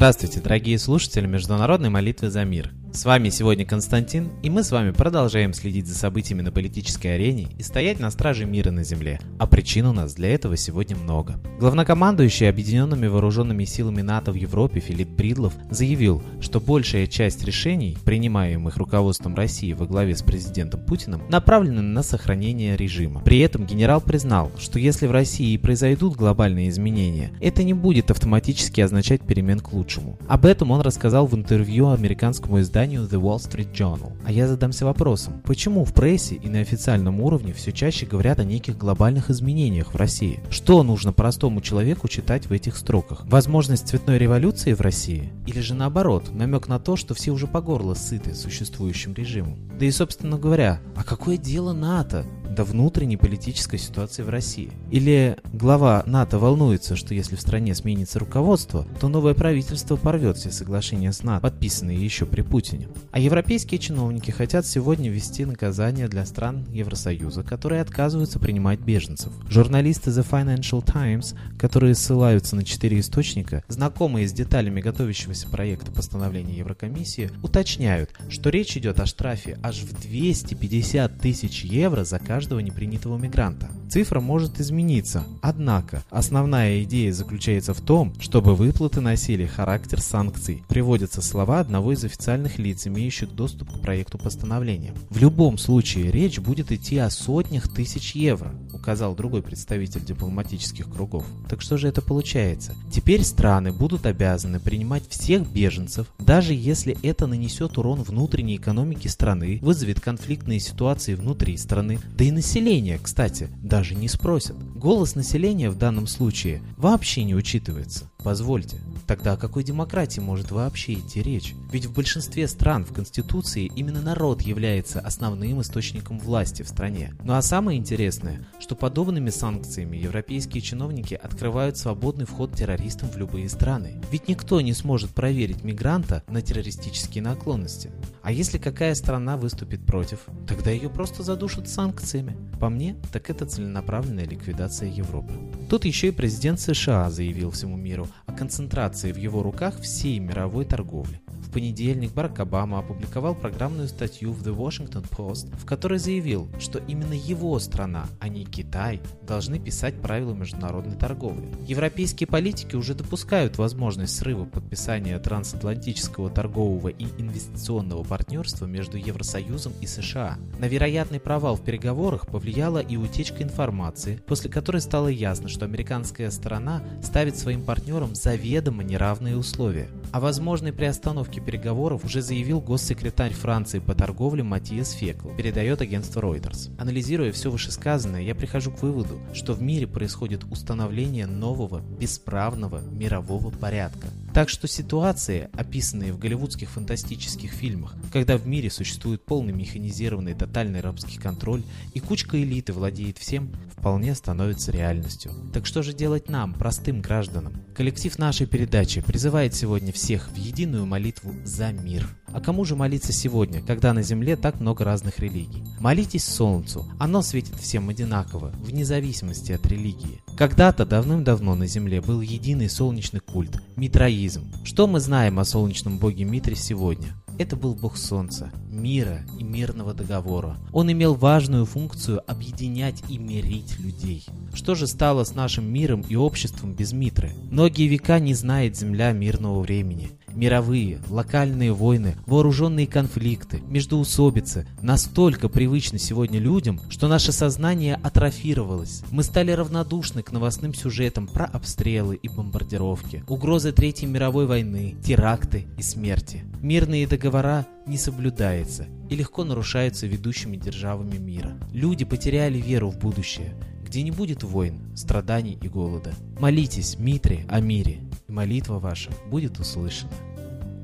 Здравствуйте, дорогие слушатели Международной молитвы за мир. С вами сегодня Константин, и мы с вами продолжаем следить за событиями на политической арене и стоять на страже мира на Земле. А причин у нас для этого сегодня много. Главнокомандующий Объединенными Вооруженными Силами НАТО в Европе Филипп Бридлов заявил, что большая часть решений, принимаемых руководством России во главе с президентом Путиным, направлены на сохранение режима. При этом генерал признал, что если в России произойдут глобальные изменения, это не будет автоматически означать перемен к лучшему. Об этом он рассказал в интервью американскому изданию изданию The Wall Street Journal. А я задамся вопросом, почему в прессе и на официальном уровне все чаще говорят о неких глобальных изменениях в России? Что нужно простому человеку читать в этих строках? Возможность цветной революции в России? Или же наоборот, намек на то, что все уже по горло сыты существующим режимом? Да и собственно говоря, а какое дело НАТО до внутренней политической ситуации в России. Или глава НАТО волнуется, что если в стране сменится руководство, то новое правительство порвет все соглашения с НАТО, подписанные еще при Путине. А европейские чиновники хотят сегодня ввести наказания для стран Евросоюза, которые отказываются принимать беженцев. Журналисты The Financial Times, которые ссылаются на четыре источника, знакомые с деталями готовящегося проекта постановления Еврокомиссии, уточняют, что речь идет о штрафе аж в 250 тысяч евро за каждый каждого непринятого мигранта. Цифра может измениться, однако основная идея заключается в том, чтобы выплаты носили характер санкций. Приводятся слова одного из официальных лиц, имеющих доступ к проекту постановления. В любом случае речь будет идти о сотнях тысяч евро, указал другой представитель дипломатических кругов. Так что же это получается? Теперь страны будут обязаны принимать всех беженцев, даже если это нанесет урон внутренней экономике страны, вызовет конфликтные ситуации внутри страны, да и и население, кстати, даже не спросят. Голос населения в данном случае вообще не учитывается. Позвольте, тогда о какой демократии может вообще идти речь? Ведь в большинстве стран в Конституции именно народ является основным источником власти в стране. Ну а самое интересное, что подобными санкциями европейские чиновники открывают свободный вход террористам в любые страны. Ведь никто не сможет проверить мигранта на террористические наклонности. А если какая страна выступит против, тогда ее просто задушат санкциями. По мне, так это целенаправленная ликвидация Европы. Тут еще и президент США заявил всему миру о концентрации в его руках всей мировой торговли. В понедельник Барак Обама опубликовал программную статью в The Washington Post, в которой заявил, что именно его страна, а не Китай, должны писать правила международной торговли. Европейские политики уже допускают возможность срыва подписания трансатлантического торгового и инвестиционного партнерства между Евросоюзом и США. На вероятный провал в переговорах повлияла и утечка информации, после которой стало ясно, что американская сторона ставит своим партнерам заведомо неравные условия. О возможной приостановке переговоров уже заявил госсекретарь Франции по торговле Матиас Фекл, передает агентство Reuters. Анализируя все вышесказанное, я прихожу к выводу, что в мире происходит установление нового, бесправного мирового порядка. Так что ситуации, описанные в голливудских фантастических фильмах, когда в мире существует полный механизированный тотальный рабский контроль и кучка элиты владеет всем, вполне становятся реальностью. Так что же делать нам, простым гражданам? Коллектив нашей передачи призывает сегодня всех в единую молитву за мир. А кому же молиться сегодня, когда на Земле так много разных религий? Молитесь Солнцу, оно светит всем одинаково, вне зависимости от религии. Когда-то давным-давно на Земле был единый солнечный культ – митраизм. Что мы знаем о солнечном боге Митре сегодня? Это был бог солнца, мира и мирного договора. Он имел важную функцию объединять и мирить людей. Что же стало с нашим миром и обществом без Митры? Многие века не знает Земля мирного времени. Мировые, локальные войны, вооруженные конфликты, междоусобицы настолько привычны сегодня людям, что наше сознание атрофировалось. Мы стали равнодушны к новостным сюжетам про обстрелы и бомбардировки, угрозы Третьей мировой войны, теракты и смерти. Мирные договора не соблюдаются и легко нарушаются ведущими державами мира. Люди потеряли веру в будущее, где не будет войн, страданий и голода. Молитесь, Митре, о мире и молитва ваша будет услышана.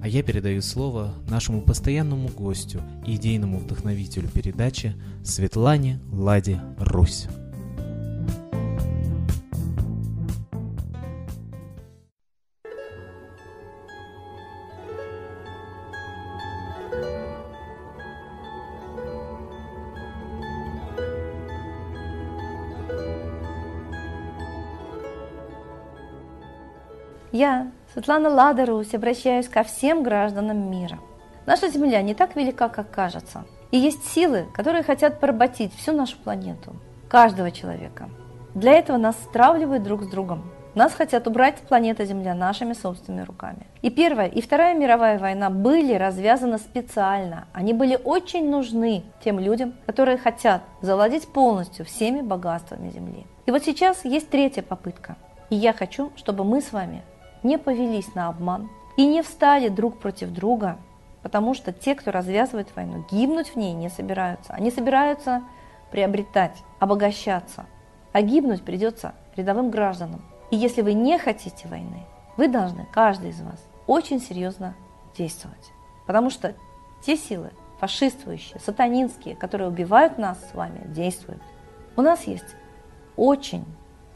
А я передаю слово нашему постоянному гостю идейному вдохновителю передачи Светлане Ладе Русь. Я Светлана Ладарусь, обращаюсь ко всем гражданам мира. Наша Земля не так велика, как кажется. И есть силы, которые хотят поработить всю нашу планету, каждого человека. Для этого нас стравливают друг с другом. Нас хотят убрать с планеты Земля нашими собственными руками. И Первая, и Вторая мировая война были развязаны специально. Они были очень нужны тем людям, которые хотят завладеть полностью всеми богатствами Земли. И вот сейчас есть третья попытка. И я хочу, чтобы мы с вами не повелись на обман и не встали друг против друга, потому что те, кто развязывает войну, гибнуть в ней не собираются. Они собираются приобретать, обогащаться, а гибнуть придется рядовым гражданам. И если вы не хотите войны, вы должны, каждый из вас, очень серьезно действовать. Потому что те силы, фашистующие, сатанинские, которые убивают нас с вами, действуют. У нас есть очень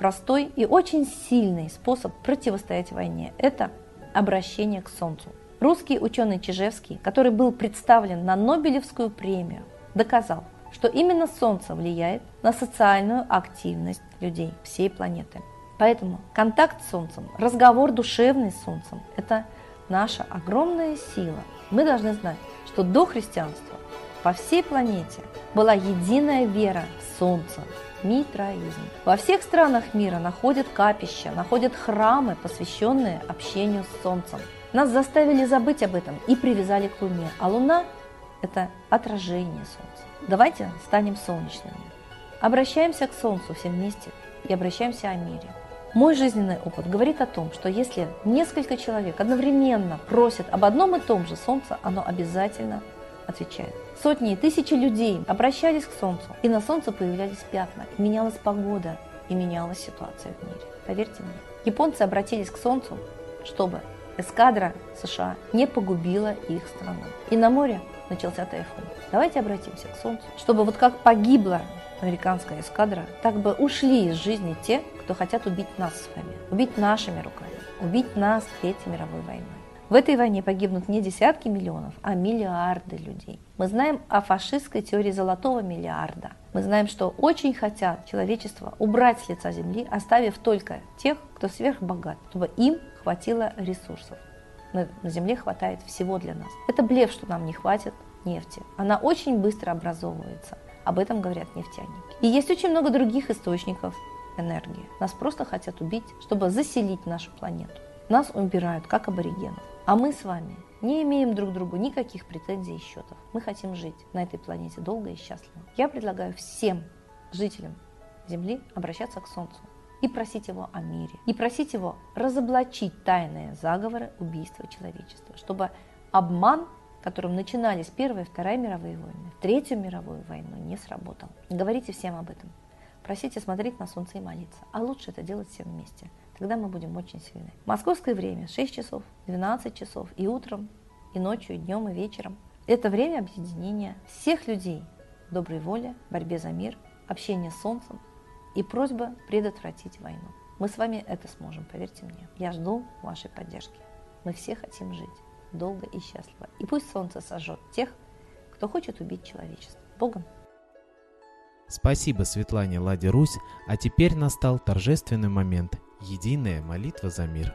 простой и очень сильный способ противостоять войне – это обращение к Солнцу. Русский ученый Чижевский, который был представлен на Нобелевскую премию, доказал, что именно Солнце влияет на социальную активность людей всей планеты. Поэтому контакт с Солнцем, разговор душевный с Солнцем – это наша огромная сила. Мы должны знать, что до христианства по всей планете была единая вера в Солнце, митраизм. Во всех странах мира находят капища, находят храмы, посвященные общению с Солнцем. Нас заставили забыть об этом и привязали к Луне, а Луна – это отражение Солнца. Давайте станем солнечными. Обращаемся к Солнцу все вместе и обращаемся о мире. Мой жизненный опыт говорит о том, что если несколько человек одновременно просят об одном и том же Солнце, оно обязательно отвечает. Сотни и тысячи людей обращались к Солнцу, и на Солнце появлялись пятна, и менялась погода, и менялась ситуация в мире. Поверьте мне. Японцы обратились к Солнцу, чтобы эскадра США не погубила их страну. И на море начался тайфун. Давайте обратимся к Солнцу, чтобы вот как погибла американская эскадра, так бы ушли из жизни те, кто хотят убить нас с вами, убить нашими руками, убить нас Третьей мировой войной. В этой войне погибнут не десятки миллионов, а миллиарды людей. Мы знаем о фашистской теории золотого миллиарда. Мы знаем, что очень хотят человечество убрать с лица земли, оставив только тех, кто сверхбогат, чтобы им хватило ресурсов. На, земле хватает всего для нас. Это блеф, что нам не хватит нефти. Она очень быстро образовывается. Об этом говорят нефтяники. И есть очень много других источников энергии. Нас просто хотят убить, чтобы заселить нашу планету. Нас убирают, как аборигенов. А мы с вами не имеем друг другу никаких претензий и счетов. Мы хотим жить на этой планете долго и счастливо. Я предлагаю всем жителям Земли обращаться к Солнцу и просить его о мире, и просить его разоблачить тайные заговоры убийства человечества, чтобы обман, которым начинались Первая и Вторая мировые войны, Третью мировую войну, не сработал. Говорите всем об этом. Просите смотреть на Солнце и молиться. А лучше это делать всем вместе тогда мы будем очень сильны. Московское время 6 часов, 12 часов и утром, и ночью, и днем, и вечером. Это время объединения всех людей, доброй воли, борьбе за мир, общения с Солнцем и просьба предотвратить войну. Мы с вами это сможем, поверьте мне. Я жду вашей поддержки. Мы все хотим жить долго и счастливо. И пусть Солнце сожжет тех, кто хочет убить человечество. Богом! Спасибо Светлане Ладе Русь, а теперь настал торжественный момент – Единая молитва за мир.